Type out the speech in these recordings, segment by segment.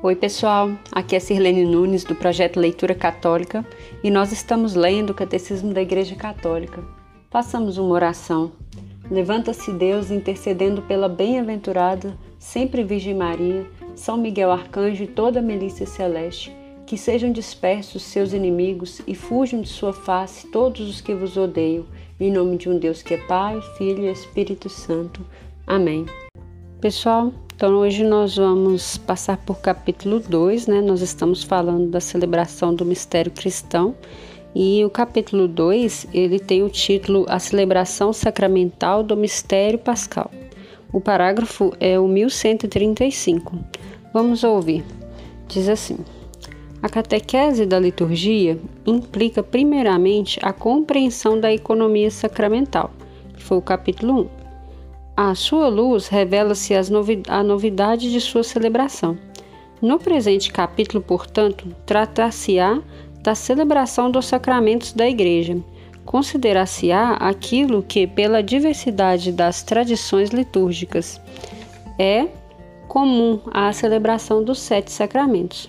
Oi, pessoal. Aqui é Sirlene Nunes do projeto Leitura Católica e nós estamos lendo o Catecismo da Igreja Católica. Façamos uma oração. Levanta-se Deus intercedendo pela bem-aventurada, sempre Virgem Maria, São Miguel Arcanjo e toda a milícia celeste. Que sejam dispersos seus inimigos e fujam de sua face todos os que vos odeiam. Em nome de um Deus que é Pai, Filho e Espírito Santo. Amém. Pessoal, então hoje nós vamos passar por capítulo 2, né? Nós estamos falando da celebração do mistério cristão e o capítulo 2, ele tem o título A celebração sacramental do mistério pascal. O parágrafo é o 1135. Vamos ouvir. Diz assim: A catequese da liturgia implica primeiramente a compreensão da economia sacramental, que foi o capítulo 1 à sua luz revela-se a novidade de sua celebração. No presente capítulo, portanto, tratar-se-á da celebração dos sacramentos da Igreja. Considerar-se-á aquilo que, pela diversidade das tradições litúrgicas, é comum à celebração dos sete sacramentos.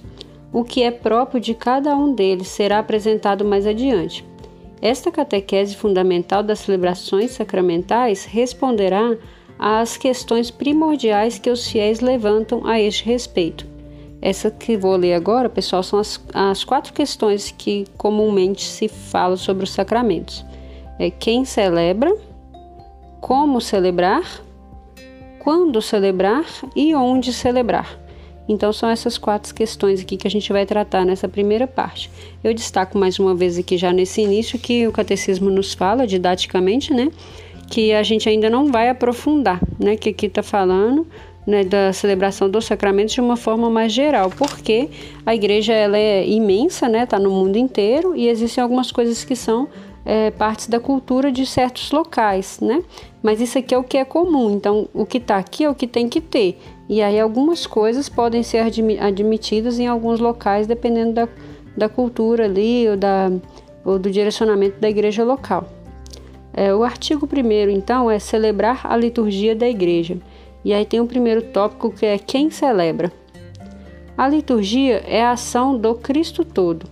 O que é próprio de cada um deles será apresentado mais adiante. Esta catequese fundamental das celebrações sacramentais responderá às questões primordiais que os fiéis levantam a este respeito. Essa que vou ler agora, pessoal, são as, as quatro questões que comumente se fala sobre os sacramentos. É quem celebra, como celebrar, quando celebrar e onde celebrar. Então são essas quatro questões aqui que a gente vai tratar nessa primeira parte. Eu destaco mais uma vez aqui já nesse início que o catecismo nos fala didaticamente, né? Que a gente ainda não vai aprofundar, né? Que aqui está falando né, da celebração dos sacramentos de uma forma mais geral, porque a igreja ela é imensa, né? Está no mundo inteiro e existem algumas coisas que são é, partes da cultura de certos locais, né? Mas isso aqui é o que é comum, então o que está aqui é o que tem que ter. E aí algumas coisas podem ser admitidas em alguns locais, dependendo da, da cultura ali ou, da, ou do direcionamento da igreja local. É, o artigo primeiro, então, é celebrar a liturgia da igreja. E aí tem o primeiro tópico que é quem celebra. A liturgia é a ação do Cristo todo.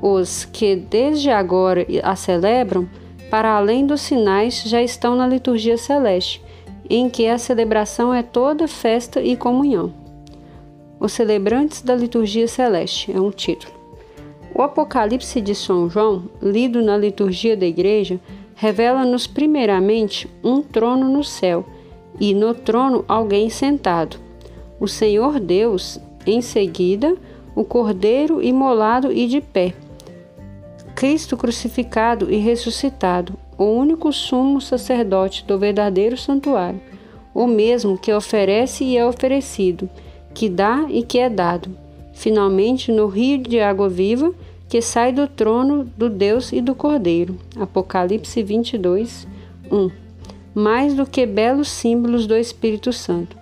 Os que desde agora a celebram, para além dos sinais, já estão na liturgia celeste, em que a celebração é toda festa e comunhão. Os celebrantes da liturgia celeste é um título. O Apocalipse de São João, lido na liturgia da igreja, revela-nos primeiramente um trono no céu e no trono alguém sentado. O Senhor Deus, em seguida, o Cordeiro imolado e de pé. Cristo crucificado e ressuscitado, o único sumo sacerdote do verdadeiro santuário, o mesmo que oferece e é oferecido, que dá e que é dado. Finalmente, no rio de água viva, que sai do trono do Deus e do Cordeiro. Apocalipse 22, 1. Mais do que belos símbolos do Espírito Santo.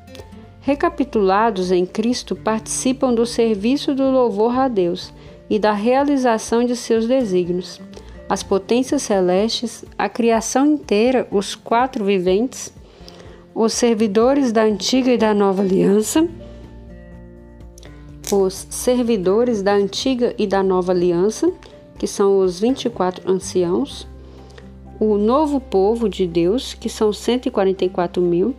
Recapitulados em Cristo, participam do serviço do louvor a Deus e da realização de seus desígnios. As potências celestes, a criação inteira, os quatro viventes, os servidores da antiga e da nova aliança, os servidores da antiga e da nova aliança, que são os 24 anciãos, o novo povo de Deus, que são 144 mil,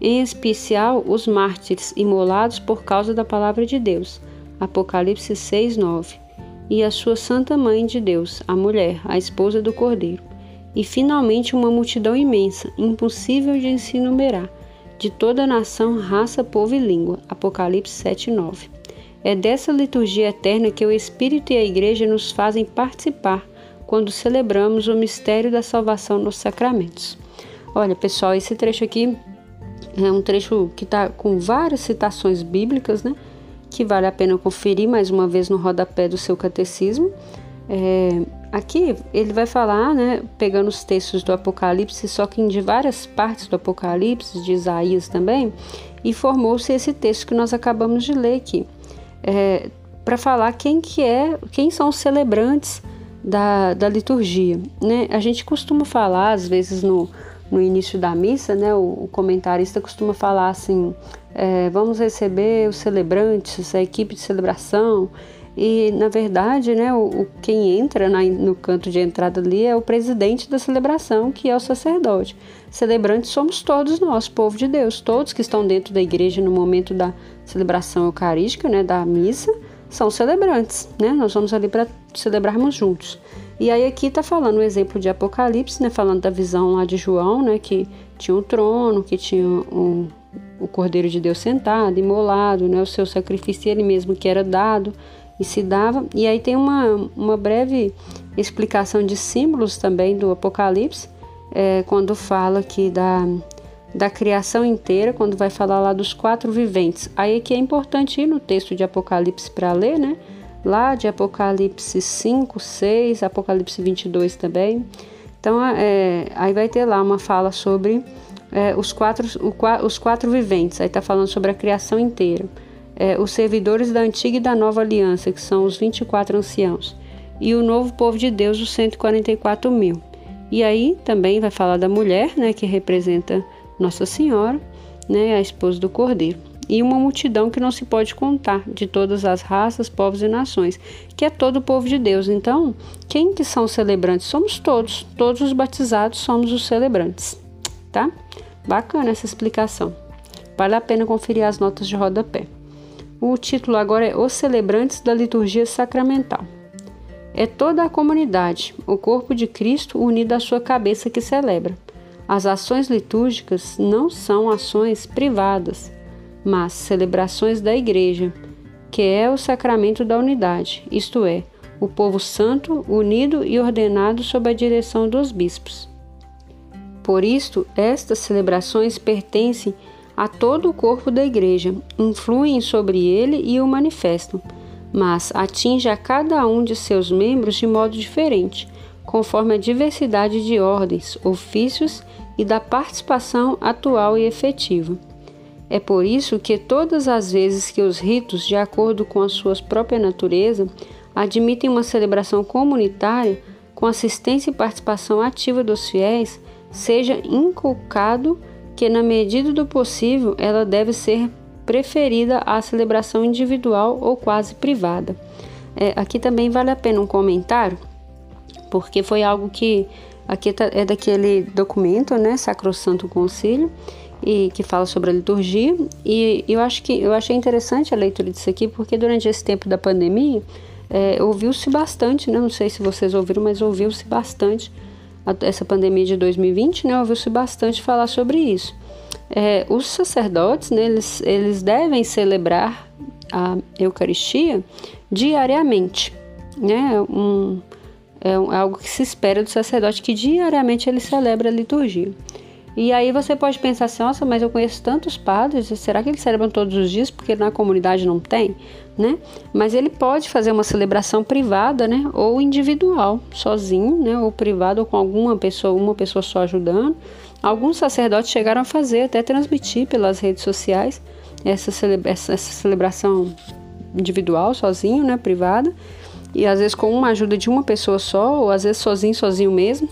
em especial os mártires imolados por causa da palavra de Deus, Apocalipse 6, 9, e a sua santa mãe de Deus, a mulher, a esposa do cordeiro, e finalmente uma multidão imensa, impossível de se enumerar, de toda nação, raça, povo e língua, Apocalipse 7, 9. É dessa liturgia eterna que o Espírito e a Igreja nos fazem participar quando celebramos o mistério da salvação nos sacramentos. Olha, pessoal, esse trecho aqui é um trecho que está com várias citações bíblicas, né? Que vale a pena conferir mais uma vez no rodapé do seu catecismo. É, aqui ele vai falar, né, pegando os textos do Apocalipse, só que de várias partes do Apocalipse, de Isaías também, e formou-se esse texto que nós acabamos de ler aqui é, para falar quem que é, quem são os celebrantes da, da liturgia. Né? A gente costuma falar, às vezes, no, no início da missa, né, o, o comentarista costuma falar assim: é, vamos receber os celebrantes, a equipe de celebração. E na verdade, né, o, o quem entra na, no canto de entrada ali é o presidente da celebração, que é o sacerdote. Celebrantes somos todos nós, povo de Deus, todos que estão dentro da igreja no momento da celebração eucarística, né, da missa, são celebrantes, né? Nós vamos ali para celebrarmos juntos. E aí aqui está falando o exemplo de Apocalipse, né? Falando da visão lá de João, né? Que tinha um trono, que tinha um, o Cordeiro de Deus sentado, imolado, né? O seu sacrifício ele mesmo que era dado e se dava. E aí tem uma, uma breve explicação de símbolos também do Apocalipse, é, quando fala aqui da, da criação inteira, quando vai falar lá dos quatro viventes. Aí que é importante ir no texto de Apocalipse para ler, né? lá de Apocalipse 5, 6, Apocalipse 22 também. Então, é, aí vai ter lá uma fala sobre é, os, quatro, o, os quatro viventes, aí está falando sobre a criação inteira. É, os servidores da antiga e da nova aliança, que são os 24 anciãos, e o novo povo de Deus, os 144 mil. E aí também vai falar da mulher, né, que representa Nossa Senhora, né, a esposa do Cordeiro e uma multidão que não se pode contar, de todas as raças, povos e nações, que é todo o povo de Deus. Então, quem que são os celebrantes? Somos todos, todos os batizados somos os celebrantes, tá? Bacana essa explicação. Vale a pena conferir as notas de rodapé. O título agora é Os Celebrantes da Liturgia Sacramental. É toda a comunidade, o corpo de Cristo unido à sua cabeça que celebra. As ações litúrgicas não são ações privadas, mas celebrações da Igreja, que é o sacramento da unidade, isto é, o povo santo, unido e ordenado sob a direção dos bispos. Por isto, estas celebrações pertencem a todo o corpo da Igreja, influem sobre ele e o manifestam, mas atinge a cada um de seus membros de modo diferente, conforme a diversidade de ordens, ofícios e da participação atual e efetiva. É por isso que todas as vezes que os ritos, de acordo com a sua própria natureza, admitem uma celebração comunitária com assistência e participação ativa dos fiéis, seja inculcado que, na medida do possível, ela deve ser preferida à celebração individual ou quase privada. É, aqui também vale a pena um comentário, porque foi algo que aqui tá, é daquele documento, né, Sacrosanto Concílio, e que fala sobre a liturgia. E eu acho que eu achei interessante a leitura disso aqui, porque durante esse tempo da pandemia é, ouviu-se bastante, né? não sei se vocês ouviram, mas ouviu-se bastante essa pandemia de 2020, né? Ouviu-se bastante falar sobre isso. É, os sacerdotes, né, eles, eles devem celebrar a Eucaristia diariamente, né? Um, é algo que se espera do sacerdote que diariamente ele celebra a liturgia. E aí você pode pensar assim, nossa, mas eu conheço tantos padres, será que eles celebram todos os dias porque na comunidade não tem, né? Mas ele pode fazer uma celebração privada, né, ou individual, sozinho, né, ou privado ou com alguma pessoa, uma pessoa só ajudando. Alguns sacerdotes chegaram a fazer, até transmitir pelas redes sociais essa, essa celebração individual, sozinho, né, privada, e às vezes com uma ajuda de uma pessoa só, ou às vezes sozinho, sozinho mesmo.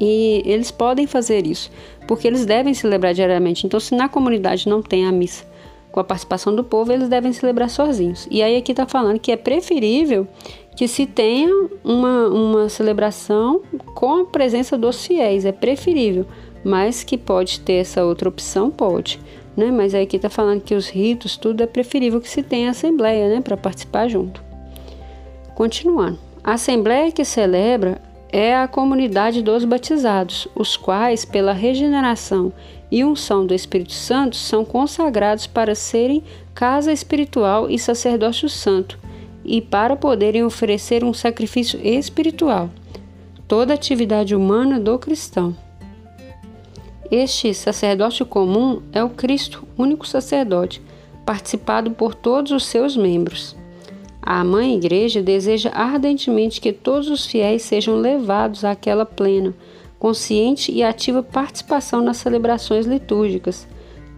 E eles podem fazer isso, porque eles devem celebrar diariamente. Então, se na comunidade não tem a missa com a participação do povo, eles devem celebrar sozinhos. E aí aqui está falando que é preferível que se tenha uma, uma celebração com a presença dos fiéis, é preferível. Mas que pode ter essa outra opção, pode. Né? Mas aí aqui está falando que os ritos, tudo é preferível que se tenha assembleia, né? Para participar junto. Continuando. A assembleia que celebra é a comunidade dos batizados, os quais, pela regeneração e unção do Espírito Santo, são consagrados para serem casa espiritual e sacerdócio santo, e para poderem oferecer um sacrifício espiritual. Toda atividade humana do cristão. Este sacerdócio comum é o Cristo, único sacerdote, participado por todos os seus membros. A Mãe Igreja deseja ardentemente que todos os fiéis sejam levados àquela plena, consciente e ativa participação nas celebrações litúrgicas,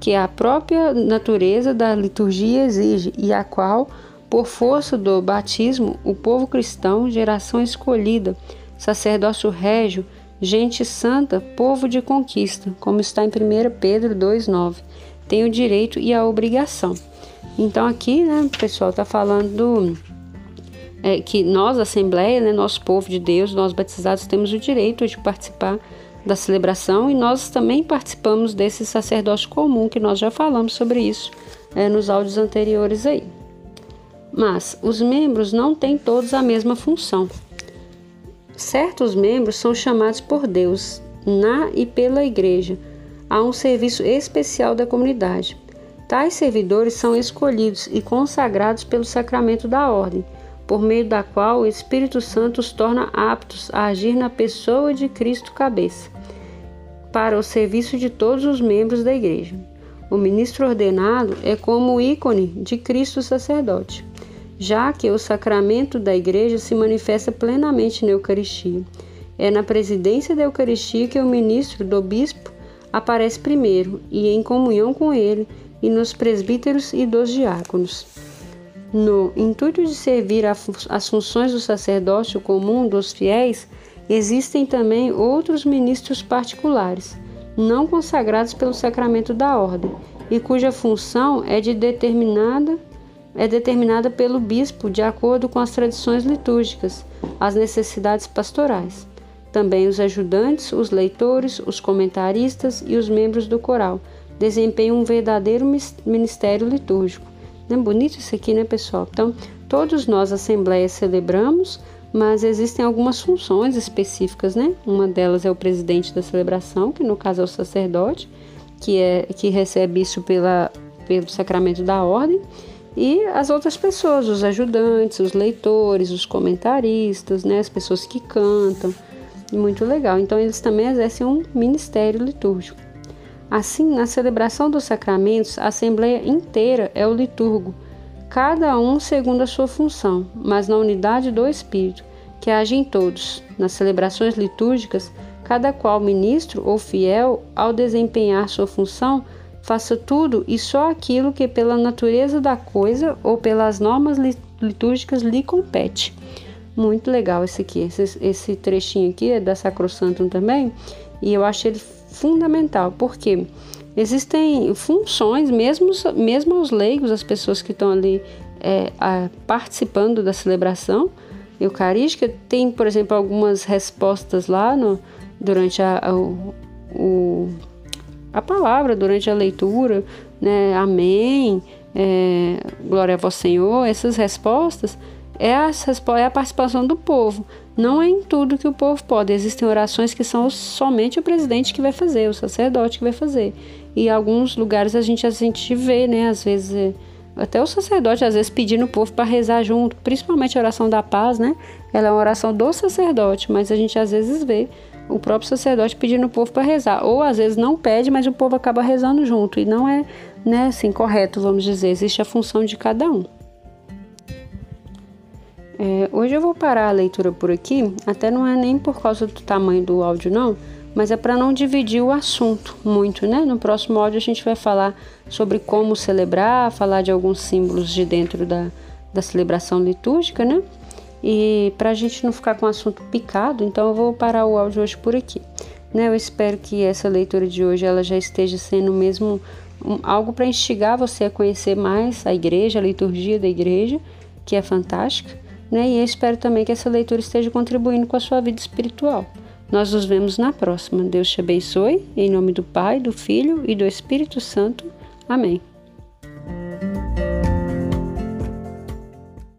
que a própria natureza da liturgia exige e a qual, por força do batismo, o povo cristão, geração escolhida, sacerdócio régio, gente santa, povo de conquista, como está em 1 Pedro 2,9. Tem o direito e a obrigação. Então aqui, né, o pessoal está falando do, é, que nós, Assembleia, né, nosso povo de Deus, nós batizados, temos o direito de participar da celebração e nós também participamos desse sacerdócio comum, que nós já falamos sobre isso é, nos áudios anteriores aí. Mas os membros não têm todos a mesma função. Certos membros são chamados por Deus na e pela igreja a um serviço especial da comunidade. Tais servidores são escolhidos e consagrados pelo sacramento da ordem, por meio da qual o Espírito Santo os torna aptos a agir na pessoa de Cristo cabeça, para o serviço de todos os membros da igreja. O ministro ordenado é como o ícone de Cristo sacerdote já que o sacramento da Igreja se manifesta plenamente na Eucaristia. É na presidência da Eucaristia que o ministro do bispo aparece primeiro e em comunhão com ele, e nos presbíteros e dos diáconos. No intuito de servir as funções do sacerdócio comum dos fiéis, existem também outros ministros particulares, não consagrados pelo sacramento da ordem, e cuja função é de determinada é determinada pelo bispo de acordo com as tradições litúrgicas, as necessidades pastorais. Também os ajudantes, os leitores, os comentaristas e os membros do coral desempenham um verdadeiro ministério litúrgico. Não é bonito isso aqui, né, pessoal? Então, todos nós, Assembleia, celebramos, mas existem algumas funções específicas, né? Uma delas é o presidente da celebração, que no caso é o sacerdote, que, é, que recebe isso pela, pelo sacramento da ordem e as outras pessoas, os ajudantes, os leitores, os comentaristas, né, as pessoas que cantam. Muito legal. Então eles também exercem um ministério litúrgico. Assim, na celebração dos sacramentos, a assembleia inteira é o liturgo, cada um segundo a sua função, mas na unidade do Espírito, que age em todos. Nas celebrações litúrgicas, cada qual ministro ou fiel, ao desempenhar sua função, faça tudo e só aquilo que pela natureza da coisa ou pelas normas litúrgicas lhe compete. Muito legal esse aqui, esse, esse trechinho aqui é da Sacrosantum também, e eu acho ele fundamental, porque existem funções, mesmo, mesmo os leigos, as pessoas que estão ali é, a, participando da celebração eucarística, tem, por exemplo, algumas respostas lá no, durante a, a, o, a palavra durante a leitura, né? Amém, é, glória a vosso Senhor, essas respostas é a, é a participação do povo. Não é em tudo que o povo pode. Existem orações que são somente o presidente que vai fazer, o sacerdote que vai fazer. E em alguns lugares a gente, a gente vê, né? Às vezes, é, até o sacerdote, às vezes, pedindo o povo para rezar junto, principalmente a oração da paz, né? Ela é uma oração do sacerdote, mas a gente às vezes vê o próprio sacerdote pedindo o povo para rezar. Ou às vezes não pede, mas o povo acaba rezando junto. E não é né, assim, correto, vamos dizer. Existe a função de cada um. É, hoje eu vou parar a leitura por aqui, até não é nem por causa do tamanho do áudio, não, mas é para não dividir o assunto muito, né? No próximo áudio a gente vai falar sobre como celebrar, falar de alguns símbolos de dentro da, da celebração litúrgica, né? E para a gente não ficar com o assunto picado, então eu vou parar o áudio hoje por aqui. Né? Eu espero que essa leitura de hoje ela já esteja sendo mesmo um, algo para instigar você a conhecer mais a igreja, a liturgia da igreja, que é fantástica. Né? E espero também que essa leitura esteja contribuindo com a sua vida espiritual. Nós nos vemos na próxima. Deus te abençoe. Em nome do Pai, do Filho e do Espírito Santo. Amém.